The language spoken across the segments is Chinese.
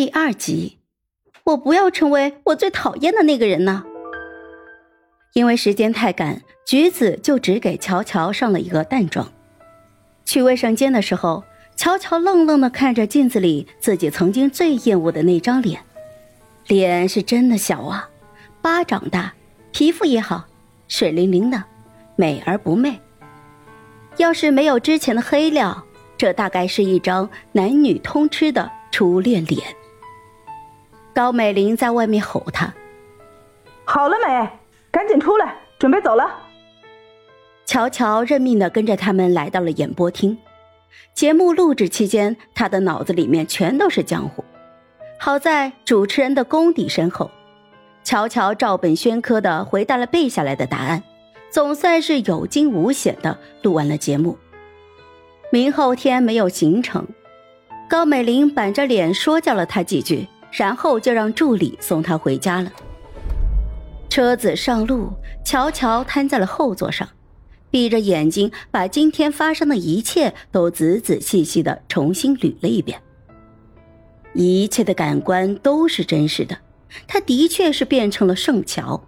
第二集，我不要成为我最讨厌的那个人呢。因为时间太赶，橘子就只给乔乔上了一个淡妆。去卫生间的时候，乔乔愣愣的看着镜子里自己曾经最厌恶的那张脸，脸是真的小啊，巴掌大，皮肤也好，水灵灵的，美而不媚。要是没有之前的黑料，这大概是一张男女通吃的初恋脸。高美玲在外面吼他：“好了没？”赶紧出来，准备走了。乔乔认命的跟着他们来到了演播厅。节目录制期间，他的脑子里面全都是江湖。好在主持人的功底深厚，乔乔照本宣科的回答了背下来的答案，总算是有惊无险的录完了节目。明后天没有行程，高美玲板着脸说教了他几句，然后就让助理送他回家了。车子上路，乔乔瘫在了后座上，闭着眼睛把今天发生的一切都仔仔细细的重新捋了一遍。一切的感官都是真实的，他的确是变成了圣乔。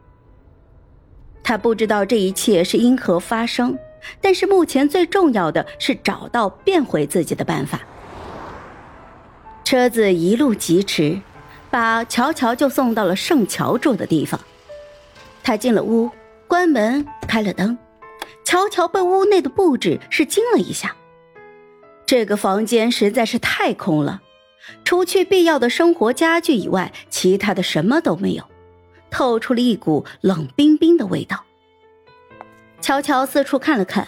他不知道这一切是因何发生，但是目前最重要的是找到变回自己的办法。车子一路疾驰，把乔乔就送到了圣乔住的地方。他进了屋，关门，开了灯，乔乔被屋内的布置是惊了一下。这个房间实在是太空了，除去必要的生活家具以外，其他的什么都没有，透出了一股冷冰冰的味道。乔乔四处看了看，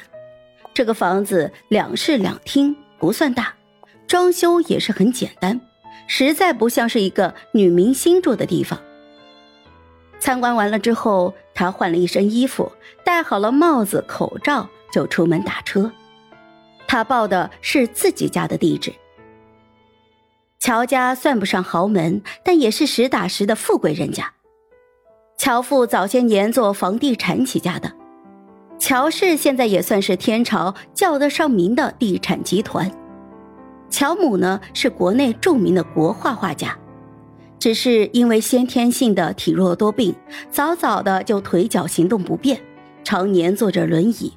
这个房子两室两厅，不算大，装修也是很简单，实在不像是一个女明星住的地方。参观完了之后，他换了一身衣服，戴好了帽子、口罩，就出门打车。他报的是自己家的地址。乔家算不上豪门，但也是实打实的富贵人家。乔父早些年做房地产起家的，乔氏现在也算是天朝叫得上名的地产集团。乔母呢，是国内著名的国画画家。只是因为先天性的体弱多病，早早的就腿脚行动不便，常年坐着轮椅。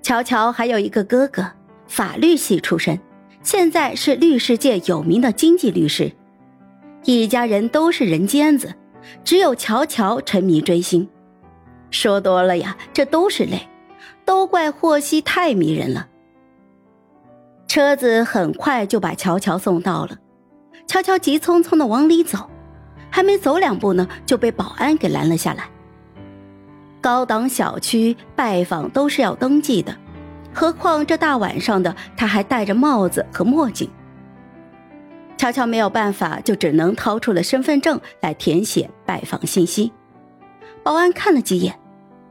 乔乔还有一个哥哥，法律系出身，现在是律师界有名的经济律师。一家人都是人尖子，只有乔乔沉迷追星。说多了呀，这都是泪，都怪霍希太迷人了。车子很快就把乔乔送到了。乔乔急匆匆的往里走，还没走两步呢，就被保安给拦了下来。高档小区拜访都是要登记的，何况这大晚上的，他还戴着帽子和墨镜。乔乔没有办法，就只能掏出了身份证来填写拜访信息。保安看了几眼，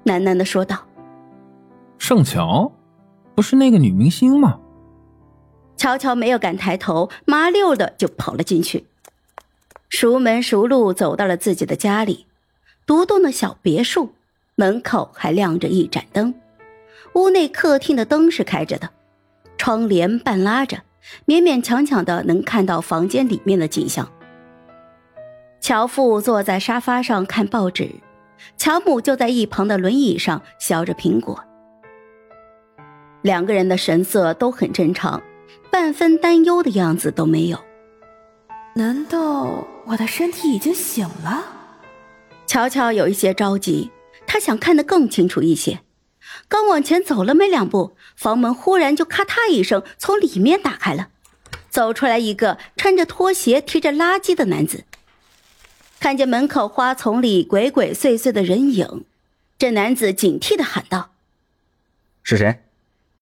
喃喃的说道：“盛乔，不是那个女明星吗？”乔乔没有敢抬头，麻溜的就跑了进去，熟门熟路走到了自己的家里，独栋的小别墅，门口还亮着一盏灯，屋内客厅的灯是开着的，窗帘半拉着，勉勉强强的能看到房间里面的景象。乔父坐在沙发上看报纸，乔母就在一旁的轮椅上削着苹果，两个人的神色都很正常。半分担忧的样子都没有。难道我的身体已经醒了？乔乔有一些着急，他想看得更清楚一些。刚往前走了没两步，房门忽然就咔嗒一声从里面打开了，走出来一个穿着拖鞋、提着垃圾的男子。看见门口花丛里鬼鬼祟祟的人影，这男子警惕的喊道：“是谁？”